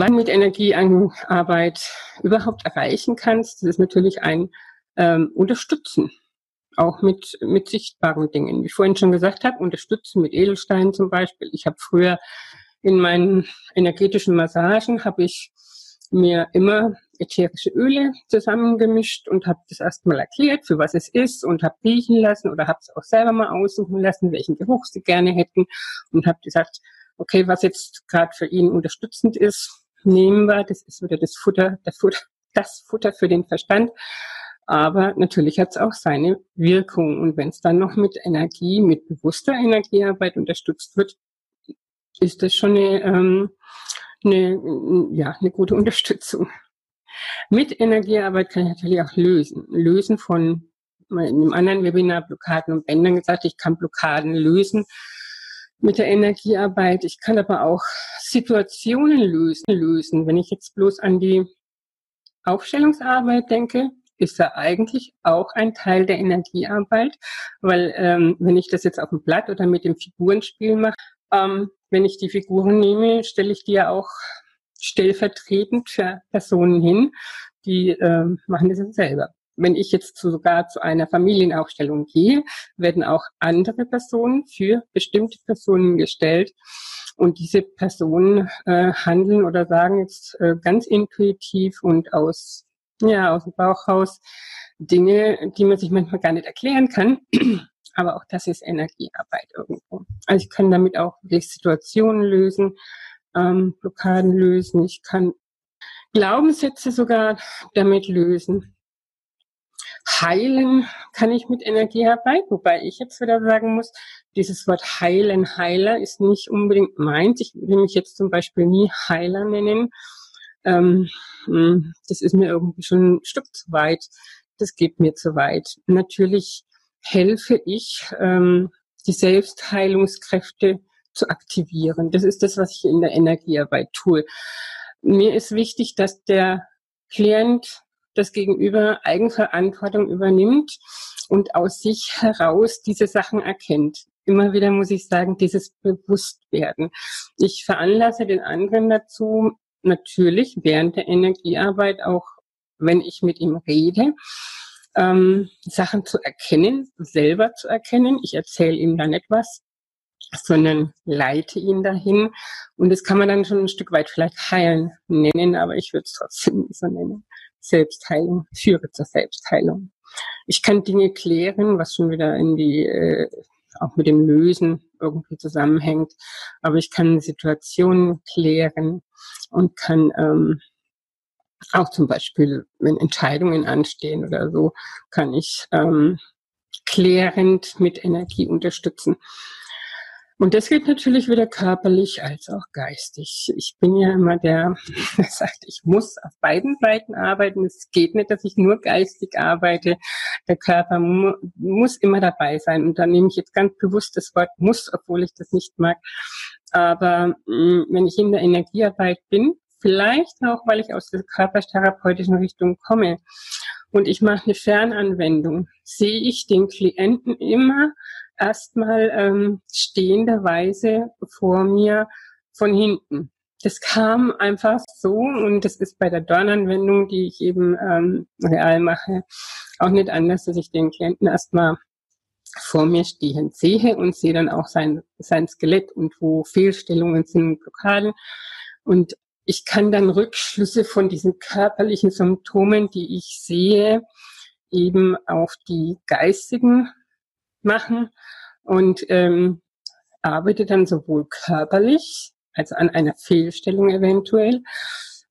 Du mit Energiearbeit überhaupt erreichen kannst, das ist natürlich ein ähm, Unterstützen auch mit, mit sichtbaren Dingen. Wie ich vorhin schon gesagt habe, unterstützen mit Edelsteinen zum Beispiel. Ich habe früher in meinen energetischen Massagen habe ich mir immer ätherische Öle zusammengemischt und habe das erstmal erklärt, für was es ist und habe riechen lassen oder habe es auch selber mal aussuchen lassen, welchen Geruch sie gerne hätten und habe gesagt, okay, was jetzt gerade für ihn unterstützend ist, nehmen wir. Das ist wieder das Futter, der Futter, das Futter für den Verstand. Aber natürlich hat es auch seine Wirkung. Und wenn es dann noch mit Energie, mit bewusster Energiearbeit unterstützt wird, ist das schon eine, ähm, eine, ja, eine gute Unterstützung. Mit Energiearbeit kann ich natürlich auch lösen. Lösen von in einem anderen Webinar Blockaden und Bändern gesagt, ich kann Blockaden lösen mit der Energiearbeit. Ich kann aber auch Situationen lösen, lösen. Wenn ich jetzt bloß an die Aufstellungsarbeit denke, ist ja eigentlich auch ein Teil der Energiearbeit, weil ähm, wenn ich das jetzt auf dem Blatt oder mit dem Figurenspiel mache, ähm, wenn ich die Figuren nehme, stelle ich die ja auch stellvertretend für Personen hin, die ähm, machen das jetzt selber. Wenn ich jetzt sogar zu einer Familienaufstellung gehe, werden auch andere Personen für bestimmte Personen gestellt. Und diese Personen äh, handeln oder sagen jetzt äh, ganz intuitiv und aus ja, aus dem Bauch raus Dinge, die man sich manchmal gar nicht erklären kann. Aber auch das ist Energiearbeit irgendwo. Also ich kann damit auch Situationen lösen, ähm, Blockaden lösen. Ich kann Glaubenssätze sogar damit lösen. Heilen kann ich mit Energiearbeit, wobei ich jetzt wieder sagen muss, dieses Wort Heilen, Heiler ist nicht unbedingt meins. Ich will mich jetzt zum Beispiel nie Heiler nennen, ähm, hm, das ist mir irgendwie schon ein Stück zu weit. Das geht mir zu weit. Natürlich helfe ich, ähm, die Selbstheilungskräfte zu aktivieren. Das ist das, was ich in der Energiearbeit tue. Mir ist wichtig, dass der Klient das Gegenüber Eigenverantwortung übernimmt und aus sich heraus diese Sachen erkennt. Immer wieder muss ich sagen, dieses Bewusstwerden. Ich veranlasse den anderen dazu, natürlich während der Energiearbeit auch, wenn ich mit ihm rede, ähm, Sachen zu erkennen, selber zu erkennen. Ich erzähle ihm dann etwas, sondern leite ihn dahin. Und das kann man dann schon ein Stück weit vielleicht heilen nennen, aber ich würde es trotzdem nicht so nennen. Selbstheilung, führe zur Selbstheilung. Ich kann Dinge klären, was schon wieder in die, äh, auch mit dem Lösen irgendwie zusammenhängt. Aber ich kann Situationen klären und kann ähm, auch zum Beispiel, wenn Entscheidungen anstehen oder so, kann ich ähm, klärend mit Energie unterstützen. Und das geht natürlich wieder körperlich als auch geistig. Ich bin ja immer der, der sagt, ich muss auf beiden Seiten arbeiten. Es geht nicht, dass ich nur geistig arbeite. Der Körper mu muss immer dabei sein. Und da nehme ich jetzt ganz bewusst das Wort muss, obwohl ich das nicht mag. Aber mh, mm, wenn ich in der Energiearbeit bin, vielleicht auch, weil ich aus der körpertherapeutischen Richtung komme und ich mache eine Fernanwendung, sehe ich den Klienten immer erstmal ähm, stehenderweise vor mir von hinten. Das kam einfach so und das ist bei der Dornanwendung, die ich eben ähm, real mache, auch nicht anders, dass ich den Klienten erstmal vor mir stehen sehe und sehe dann auch sein, sein Skelett und wo Fehlstellungen sind, Blockaden. Und ich kann dann Rückschlüsse von diesen körperlichen Symptomen, die ich sehe, eben auf die geistigen machen und ähm, arbeite dann sowohl körperlich, also an einer Fehlstellung eventuell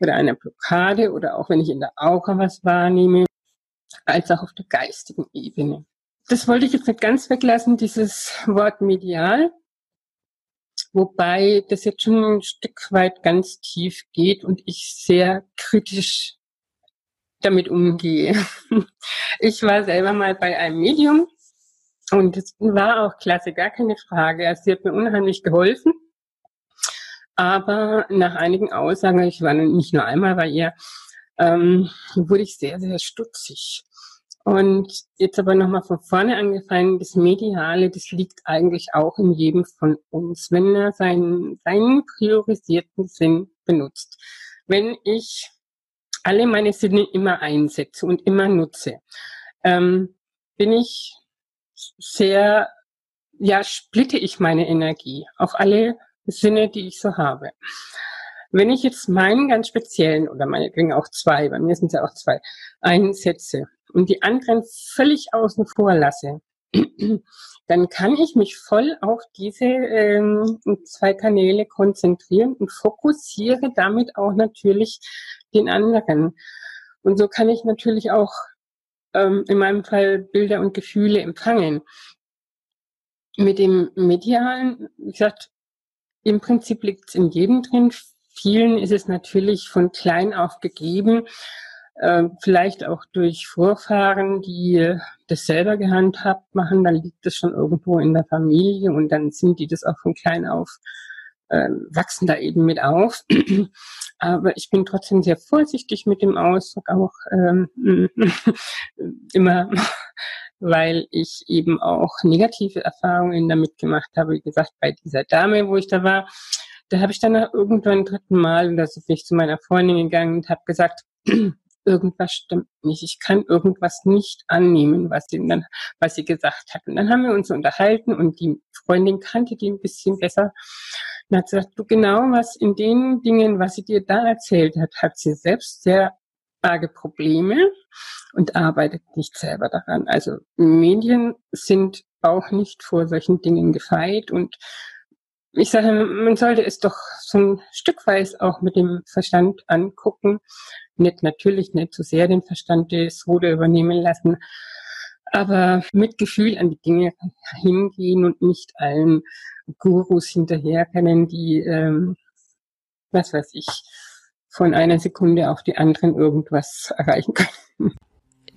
oder einer Blockade oder auch wenn ich in der Aura was wahrnehme, als auch auf der geistigen Ebene. Das wollte ich jetzt nicht ganz weglassen, dieses Wort medial, wobei das jetzt schon ein Stück weit ganz tief geht und ich sehr kritisch damit umgehe. Ich war selber mal bei einem Medium und es war auch klasse, gar keine Frage. Also sie hat mir unheimlich geholfen. Aber nach einigen Aussagen, ich war nicht nur einmal bei ihr, ähm, wurde ich sehr, sehr stutzig. Und jetzt aber nochmal von vorne angefangen, das Mediale, das liegt eigentlich auch in jedem von uns, wenn er seinen, seinen priorisierten Sinn benutzt. wenn ich alle meine Sinne immer einsetze und immer nutze, ähm, bin ich sehr, ja, splitte ich meine Energie auf alle Sinne, die ich so habe. Wenn ich jetzt meinen ganz speziellen oder meinetwegen auch zwei, bei mir sind es ja auch zwei, einsetze und die anderen völlig außen vor lasse, dann kann ich mich voll auf diese ähm, zwei Kanäle konzentrieren und fokussiere damit auch natürlich den anderen. Und so kann ich natürlich auch ähm, in meinem Fall Bilder und Gefühle empfangen. Mit dem Medialen, wie gesagt, im Prinzip liegt es in jedem drin. Vielen ist es natürlich von klein auf gegeben, äh, vielleicht auch durch Vorfahren, die das selber gehandhabt machen, dann liegt es schon irgendwo in der Familie und dann sind die das auch von klein auf, äh, wachsen da eben mit auf. Aber ich bin trotzdem sehr vorsichtig mit dem Ausdruck, auch ähm, immer, weil ich eben auch negative Erfahrungen damit gemacht habe. Wie gesagt, bei dieser Dame, wo ich da war, da habe ich dann irgendwann dritten Mal, oder so bin ich zu meiner Freundin gegangen und habe gesagt, irgendwas stimmt nicht. Ich kann irgendwas nicht annehmen, was sie dann, was sie gesagt hat. Und dann haben wir uns unterhalten und die Freundin kannte die ein bisschen besser. Und hat gesagt, du genau was in den Dingen, was sie dir da erzählt hat, hat sie selbst sehr arge Probleme und arbeitet nicht selber daran. Also Medien sind auch nicht vor solchen Dingen gefeit und ich sage, man sollte es doch so ein Stückweise auch mit dem Verstand angucken. Nicht natürlich nicht zu so sehr den Verstand des Ruder übernehmen lassen, aber mit Gefühl an die Dinge hingehen und nicht allen Gurus hinterherrennen, die, ähm, was weiß ich, von einer Sekunde auf die anderen irgendwas erreichen können.